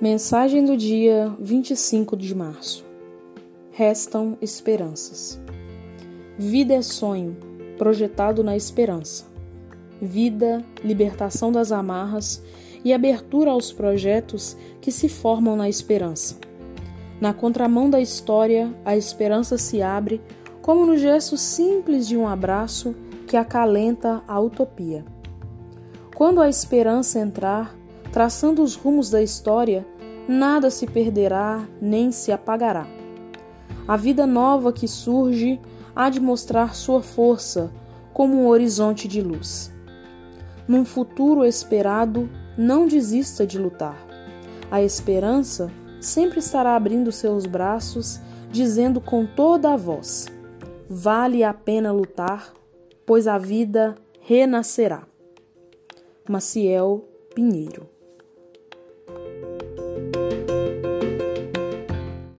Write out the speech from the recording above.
Mensagem do dia 25 de março. Restam esperanças. Vida é sonho, projetado na esperança. Vida, libertação das amarras e abertura aos projetos que se formam na esperança. Na contramão da história, a esperança se abre como no gesto simples de um abraço que acalenta a utopia. Quando a esperança entrar, traçando os rumos da história, nada se perderá nem se apagará. A vida nova que surge há de mostrar sua força como um horizonte de luz. Num futuro esperado, não desista de lutar. A esperança sempre estará abrindo seus braços, dizendo com toda a voz: Vale a pena lutar, pois a vida renascerá. Maciel Pinheiro